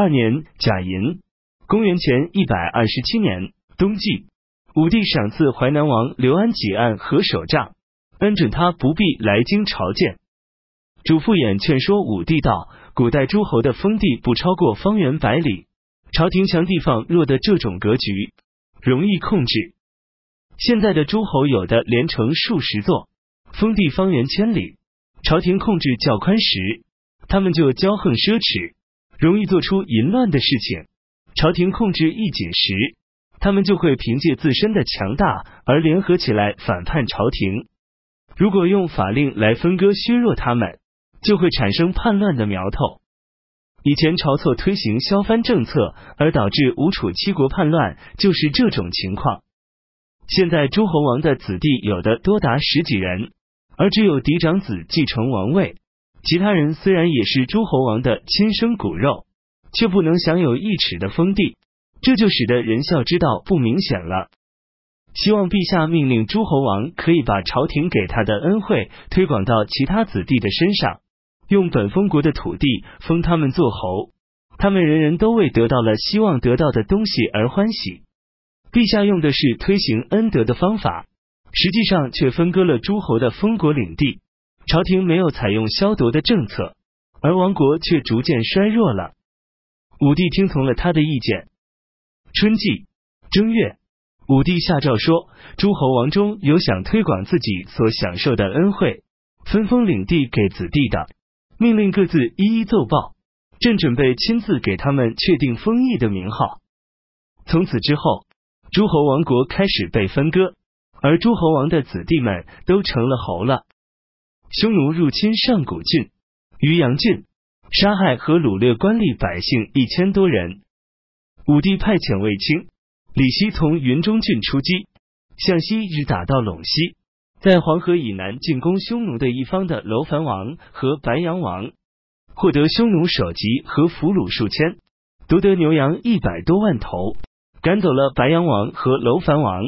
二年甲寅，公元前一百二十七年冬季，武帝赏赐淮南王刘安几案和手杖，恩准他不必来京朝见。主父偃劝说武帝道：古代诸侯的封地不超过方圆百里，朝廷强地方弱的这种格局容易控制。现在的诸侯有的连城数十座，封地方圆千里，朝廷控制较宽时，他们就骄横奢侈，容易做出淫乱的事情；朝廷控制一紧时，他们就会凭借自身的强大而联合起来反叛朝廷。如果用法令来分割削弱他们，就会产生叛乱的苗头。以前晁错推行削藩政策，而导致吴楚七国叛乱，就是这种情况。现在诸侯王的子弟有的多达十几人，而只有嫡长子继承王位，其他人虽然也是诸侯王的亲生骨肉，却不能享有一尺的封地，这就使得仁孝之道不明显了。希望陛下命令诸侯王可以把朝廷给他的恩惠推广到其他子弟的身上，用本封国的土地封他们做侯，他们人人都为得到了希望得到的东西而欢喜。陛下用的是推行恩德的方法，实际上却分割了诸侯的封国领地。朝廷没有采用消夺的政策，而王国却逐渐衰弱了。武帝听从了他的意见。春季正月，武帝下诏说，诸侯王中有想推广自己所享受的恩惠，分封领地给子弟的，命令各自一一奏报。朕准备亲自给他们确定封邑的名号。从此之后。诸侯王国开始被分割，而诸侯王的子弟们都成了侯了。匈奴入侵上古郡、渔阳郡，杀害和掳掠官吏百姓一千多人。武帝派遣卫青、李希从云中郡出击，向西直打到陇西，在黄河以南进攻匈奴的一方的楼烦王和白羊王，获得匈奴首级和俘虏数千，夺得牛羊一百多万头。赶走了白羊王和楼烦王，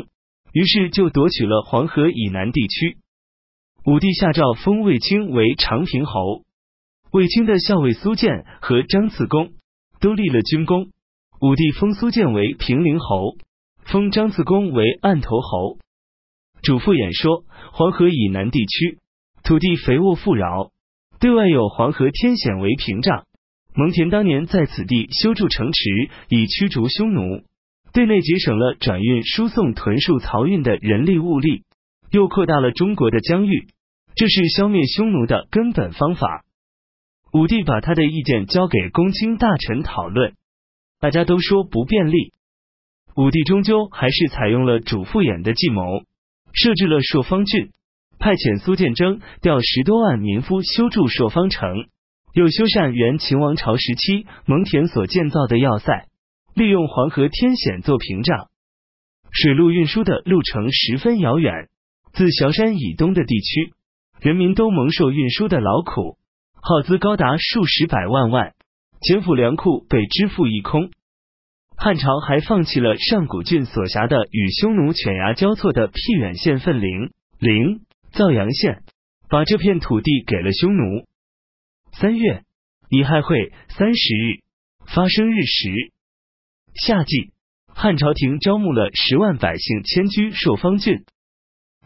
于是就夺取了黄河以南地区。武帝下诏封卫青为长平侯，卫青的校尉苏建和张次公都立了军功。武帝封苏建为平陵侯，封张次公为案头侯。主父偃说：黄河以南地区土地肥沃富饶，对外有黄河天险为屏障。蒙恬当年在此地修筑城池，以驱逐匈奴。对内节省了转运、输送屯戍漕运的人力物力，又扩大了中国的疆域，这是消灭匈奴的根本方法。武帝把他的意见交给公卿大臣讨论，大家都说不便利。武帝终究还是采用了主父偃的计谋，设置了朔方郡，派遣苏建征调十多万民夫修筑朔方城，又修缮原秦王朝时期蒙恬所建造的要塞。利用黄河天险做屏障，水路运输的路程十分遥远。自崤山以东的地区，人民都蒙受运输的劳苦，耗资高达数十百万万，钱府粮库被支付一空。汉朝还放弃了上古郡所辖的与匈奴犬牙交错的僻远县份陵、陵、枣阳县，把这片土地给了匈奴。三月乙亥会三十日发生日食。夏季，汉朝廷招募了十万百姓迁居朔方郡。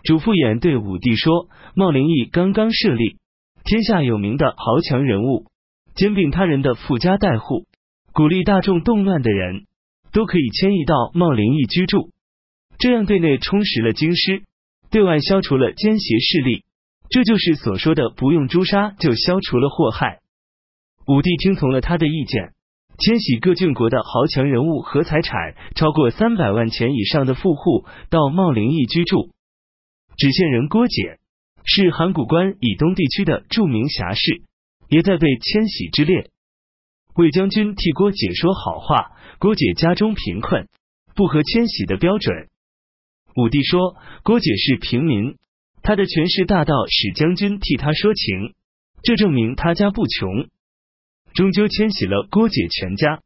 主父偃对武帝说：“茂陵邑刚刚设立，天下有名的豪强人物，兼并他人的富家大户，鼓励大众动乱的人，都可以迁移到茂陵邑居住。这样对内充实了京师，对外消除了奸邪势力。这就是所说的不用诛杀就消除了祸害。”武帝听从了他的意见。迁徙各郡国的豪强人物和财产超过三百万钱以上的富户到茂陵邑居住。芷县人郭解是函谷关以东地区的著名侠士，也在被迁徙之列。魏将军替郭解说好话，郭解家中贫困，不合迁徙的标准。武帝说郭解是平民，他的权势大到使将军替他说情，这证明他家不穷。终究迁徙了郭解全家。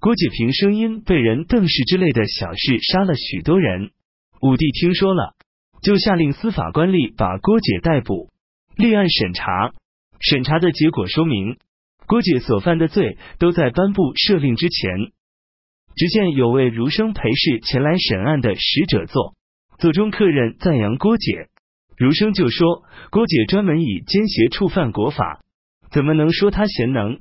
郭解凭声音被人瞪视之类的小事杀了许多人。武帝听说了，就下令司法官吏把郭解逮捕，立案审查。审查的结果说明，郭解所犯的罪都在颁布赦令之前。只见有位儒生陪侍前来审案的使者坐，座中客人赞扬郭解，儒生就说：“郭解专门以奸邪触犯国法，怎么能说他贤能？”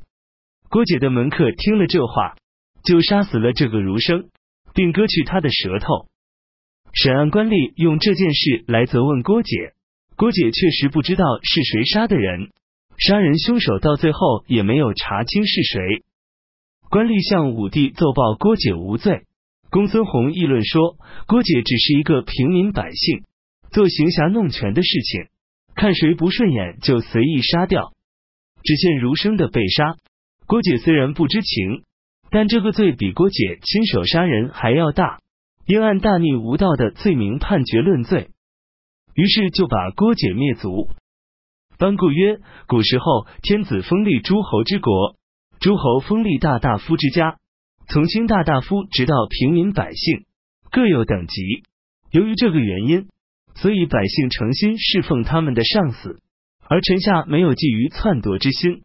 郭解的门客听了这话，就杀死了这个儒生，并割去他的舌头。审案官吏用这件事来责问郭解，郭解确实不知道是谁杀的人，杀人凶手到最后也没有查清是谁。官吏向武帝奏报郭解无罪，公孙弘议论说，郭解只是一个平民百姓，做行侠弄权的事情，看谁不顺眼就随意杀掉。只见儒生的被杀，郭解虽然不知情，但这个罪比郭解亲手杀人还要大。应按大逆无道的罪名判决论罪，于是就把郭解灭族。班固曰：古时候天子封立诸侯之国，诸侯封立大大夫之家，从卿大大夫直到平民百姓，各有等级。由于这个原因，所以百姓诚心侍奉他们的上司，而臣下没有觊觎篡夺之心。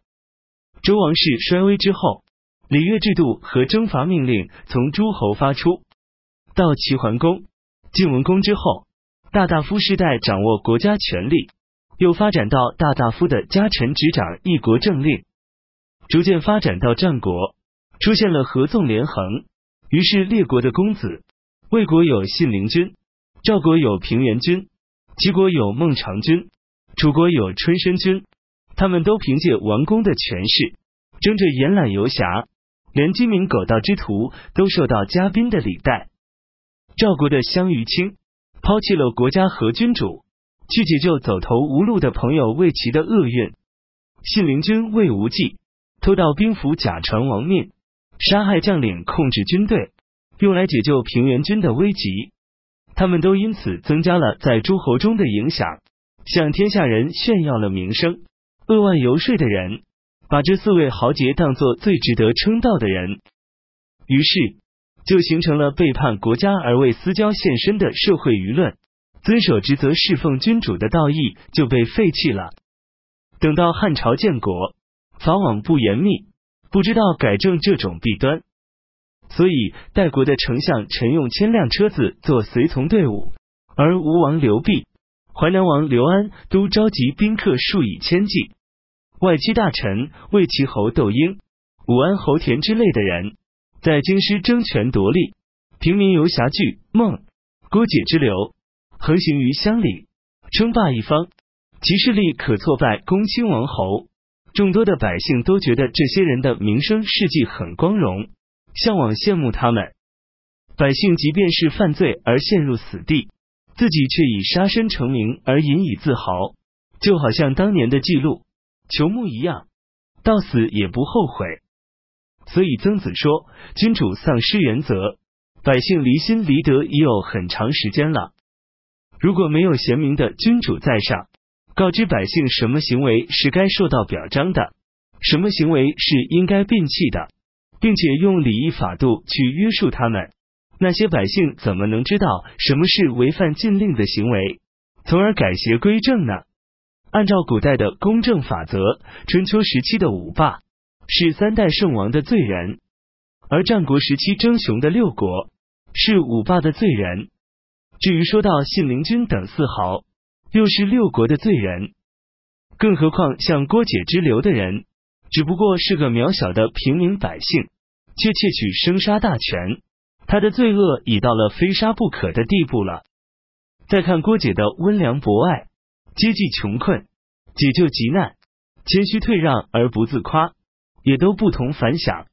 周王室衰微之后，礼乐制度和征伐命令从诸侯发出。到齐桓公、晋文公之后，大大夫世代掌握国家权力，又发展到大大夫的家臣执掌一国政令，逐渐发展到战国，出现了合纵连横。于是列国的公子，魏国有信陵君，赵国有平原君，齐国有孟尝君，楚国有春申君，他们都凭借王公的权势，争着延揽游侠，连鸡鸣狗盗之徒都受到嘉宾的礼待。赵国的襄于卿抛弃了国家和君主，去解救走投无路的朋友魏齐的厄运。信陵君魏无忌偷盗兵符假传王命，杀害将领，控制军队，用来解救平原君的危急。他们都因此增加了在诸侯中的影响，向天下人炫耀了名声。扼腕游说的人把这四位豪杰当作最值得称道的人，于是。就形成了背叛国家而为私交献身的社会舆论，遵守职责侍奉君主的道义就被废弃了。等到汉朝建国，法网不严密，不知道改正这种弊端，所以代国的丞相陈用千辆车子做随从队伍，而吴王刘濞、淮南王刘安都召集宾客数以千计，外戚大臣魏齐侯窦婴、武安侯田之类的人。在京师争权夺利，平民游侠剧孟郭解之流，横行于乡里，称霸一方，其势力可挫败公卿王侯。众多的百姓都觉得这些人的名声事迹很光荣，向往羡慕他们。百姓即便是犯罪而陷入死地，自己却以杀身成名而引以自豪，就好像当年的记录裘木一样，到死也不后悔。所以曾子说：“君主丧失原则，百姓离心离德已有很长时间了。如果没有贤明的君主在上，告知百姓什么行为是该受到表彰的，什么行为是应该摒弃的，并且用礼仪法度去约束他们，那些百姓怎么能知道什么是违反禁令的行为，从而改邪归正呢？按照古代的公正法则，春秋时期的五霸。”是三代圣王的罪人，而战国时期争雄的六国是五霸的罪人。至于说到信陵君等四豪，又是六国的罪人。更何况像郭解之流的人，只不过是个渺小的平民百姓，却窃取生杀大权，他的罪恶已到了非杀不可的地步了。再看郭解的温良博爱，接济穷困，解救急难，谦虚退让而不自夸。也都不同凡响，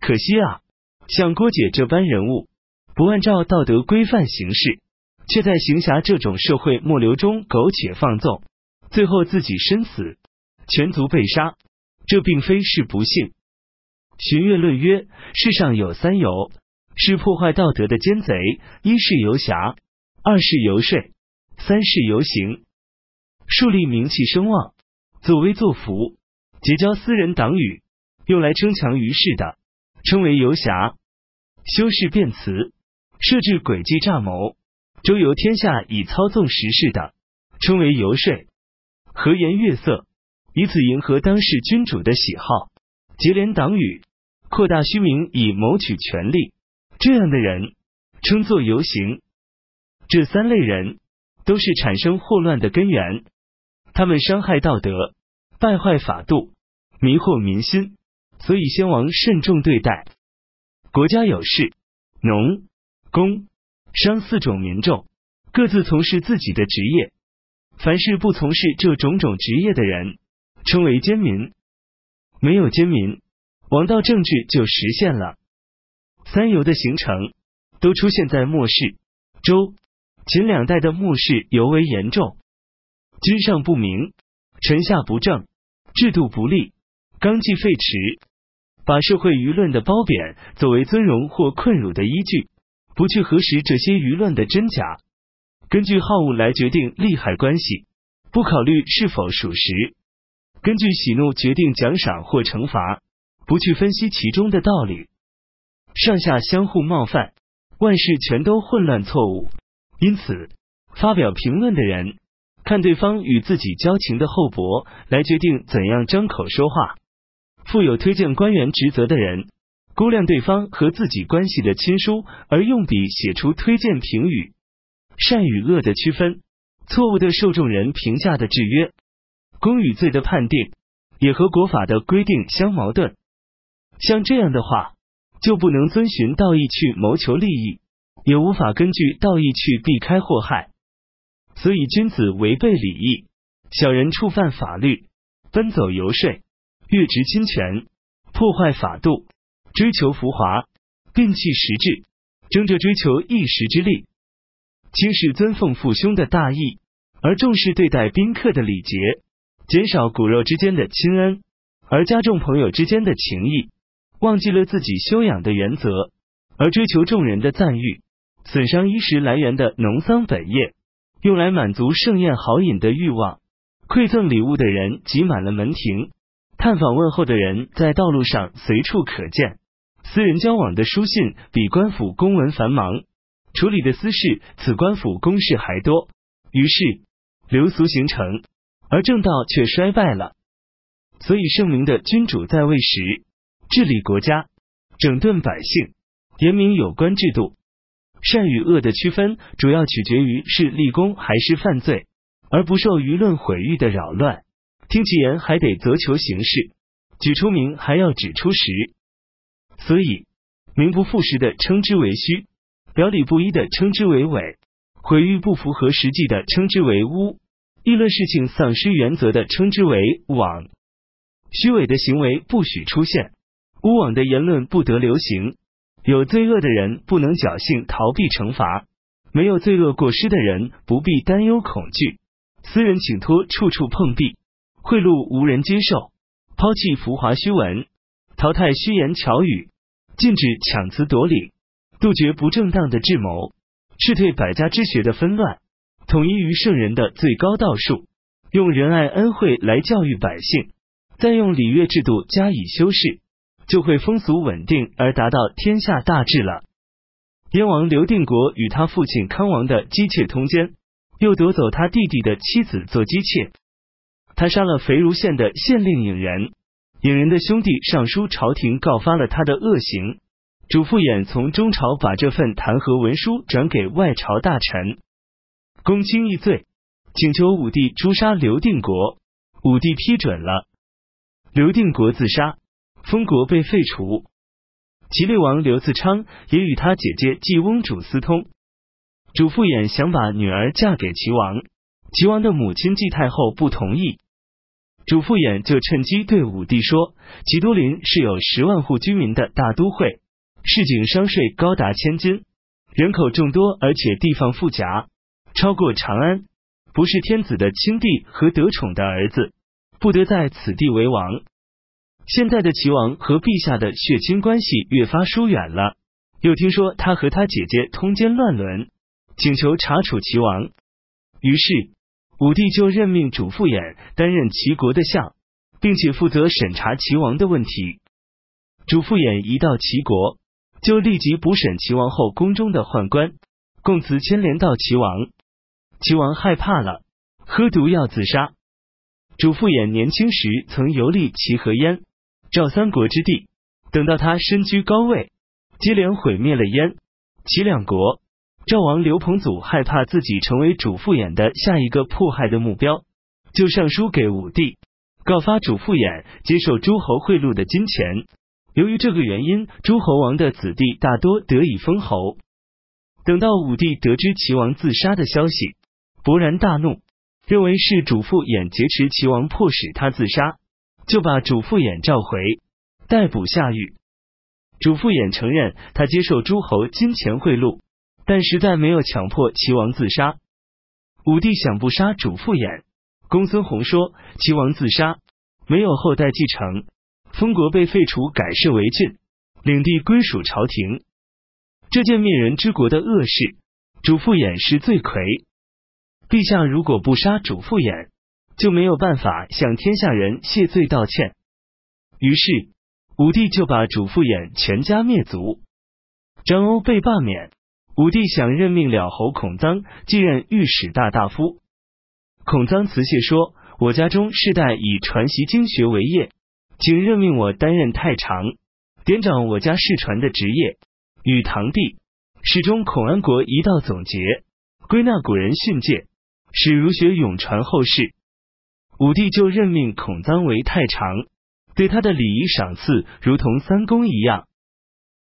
可惜啊，像郭解这般人物，不按照道德规范行事，却在行侠这种社会末流中苟且放纵，最后自己身死，全族被杀，这并非是不幸。荀悦论曰：世上有三游，是破坏道德的奸贼：一是游侠，二是游说，三是游行。树立名气声望，作威作福，结交私人党羽。用来争强于世的，称为游侠；修饰辩词，设置诡计诈谋，周游天下以操纵时事的，称为游说；和颜悦色，以此迎合当世君主的喜好，结连党羽，扩大虚名以谋取权力，这样的人称作游行。这三类人都是产生祸乱的根源，他们伤害道德，败坏法度，迷惑民心，所以先王慎重对待。国家有事，农、工、商四种民众各自从事自己的职业，凡是不从事这种种职业的人，称为奸民。没有奸民，王道政治就实现了。三游的形成都出现在末世，周、秦两代的末世尤为严重。君上不明，臣下不正，制度不立，纲纪废弛，把社会舆论的褒贬作为尊荣或困辱的依据，不去核实这些舆论的真假，根据好恶来决定利害关系，不考虑是否属实。根据喜怒决定奖赏或惩罚，不去分析其中的道理，上下相互冒犯，万事全都混乱错误。因此，发表评论的人看对方与自己交情的厚薄来决定怎样张口说话；负有推荐官员职责的人估量对方和自己关系的亲疏而用笔写出推荐评语。善与恶的区分，错误的受众人评价的制约。公与罪的判定也和国法的规定相矛盾，像这样的话就不能遵循道义去谋求利益，也无法根据道义去避开祸害。所以，君子违背礼义，小人触犯法律，奔走游说，越职侵权，破坏法度，追求浮华，摒弃实质，争着追求一时之利，轻视尊奉父兄的大义，而重视对待宾客的礼节。减少骨肉之间的亲恩，而加重朋友之间的情谊；忘记了自己修养的原则，而追求众人的赞誉，损伤衣食来源的农桑本业，用来满足盛宴豪饮的欲望。馈赠礼物的人挤满了门庭，探访问候的人在道路上随处可见。私人交往的书信比官府公文繁忙，处理的私事此官府公事还多，于是流俗形成。而正道却衰败了，所以圣明的君主在位时，治理国家，整顿百姓，严明有关制度。善与恶的区分，主要取决于是立功还是犯罪，而不受舆论毁誉的扰乱。听其言还得责求行事，举出名还要指出实。所以名不副实的称之为虚，表里不一的称之为伪，毁誉不符合实际的称之为污。议论事情丧失原则的，称之为妄；虚伪的行为不许出现，污妄的言论不得流行。有罪恶的人不能侥幸逃避惩罚，没有罪恶过失的人不必担忧恐惧。私人请托处处碰壁，贿赂无人接受，抛弃浮华虚文，淘汰虚言巧语，禁止强词夺理，杜绝不正当的智谋，斥退百家之学的纷乱。统一于圣人的最高道术，用仁爱恩惠来教育百姓，再用礼乐制度加以修饰，就会风俗稳定而达到天下大治了。燕王刘定国与他父亲康王的姬妾通奸，又夺走他弟弟的妻子做姬妾。他杀了肥如县的县令尹仁，尹仁的兄弟上书朝廷告发了他的恶行。主父偃从中朝把这份弹劾文书转给外朝大臣。公卿议罪，请求武帝诛杀刘定国，武帝批准了。刘定国自杀，封国被废除。齐厉王刘自昌也与他姐姐季翁主私通，主父偃想把女儿嫁给齐王，齐王的母亲季太后不同意，主父偃就趁机对武帝说：齐都林是有十万户居民的大都会，市井商税高达千金，人口众多，而且地方富甲。超过长安，不是天子的亲弟和得宠的儿子，不得在此地为王。现在的齐王和陛下的血亲关系越发疏远了，又听说他和他姐姐通奸乱伦，请求查处齐王。于是武帝就任命主父偃担任齐国的相，并且负责审查齐王的问题。主父偃一到齐国，就立即捕审齐王后宫中的宦官，供词牵连到齐王。齐王害怕了，喝毒药自杀。主父偃年轻时曾游历齐河焉，赵三国之地。等到他身居高位，接连毁灭了燕、齐两国。赵王刘彭祖害怕自己成为主父偃的下一个迫害的目标，就上书给武帝，告发主父偃接受诸侯贿赂的金钱。由于这个原因，诸侯王的子弟大多得以封侯。等到武帝得知齐王自杀的消息，勃然大怒，认为是主父偃劫持齐王，迫使他自杀，就把主父偃召回，逮捕下狱。主父偃承认他接受诸侯金钱贿赂，但实在没有强迫齐王自杀。武帝想不杀主父偃，公孙弘说齐王自杀，没有后代继承。封国被废除，改设为郡，领地归属朝廷。这件灭人之国的恶事，主父偃是罪魁。陛下如果不杀主父偃，就没有办法向天下人谢罪道歉。于是武帝就把主父偃全家灭族。张欧被罢免，武帝想任命了侯孔臧继任御史大大夫。孔臧辞谢说：“我家中世代以传习经学为业。”请任命我担任太常，典掌我家世传的职业。与堂弟始终孔安国一道总结，归纳古人训诫，使儒学永传后世。武帝就任命孔臧为太常，对他的礼仪赏赐如同三公一样。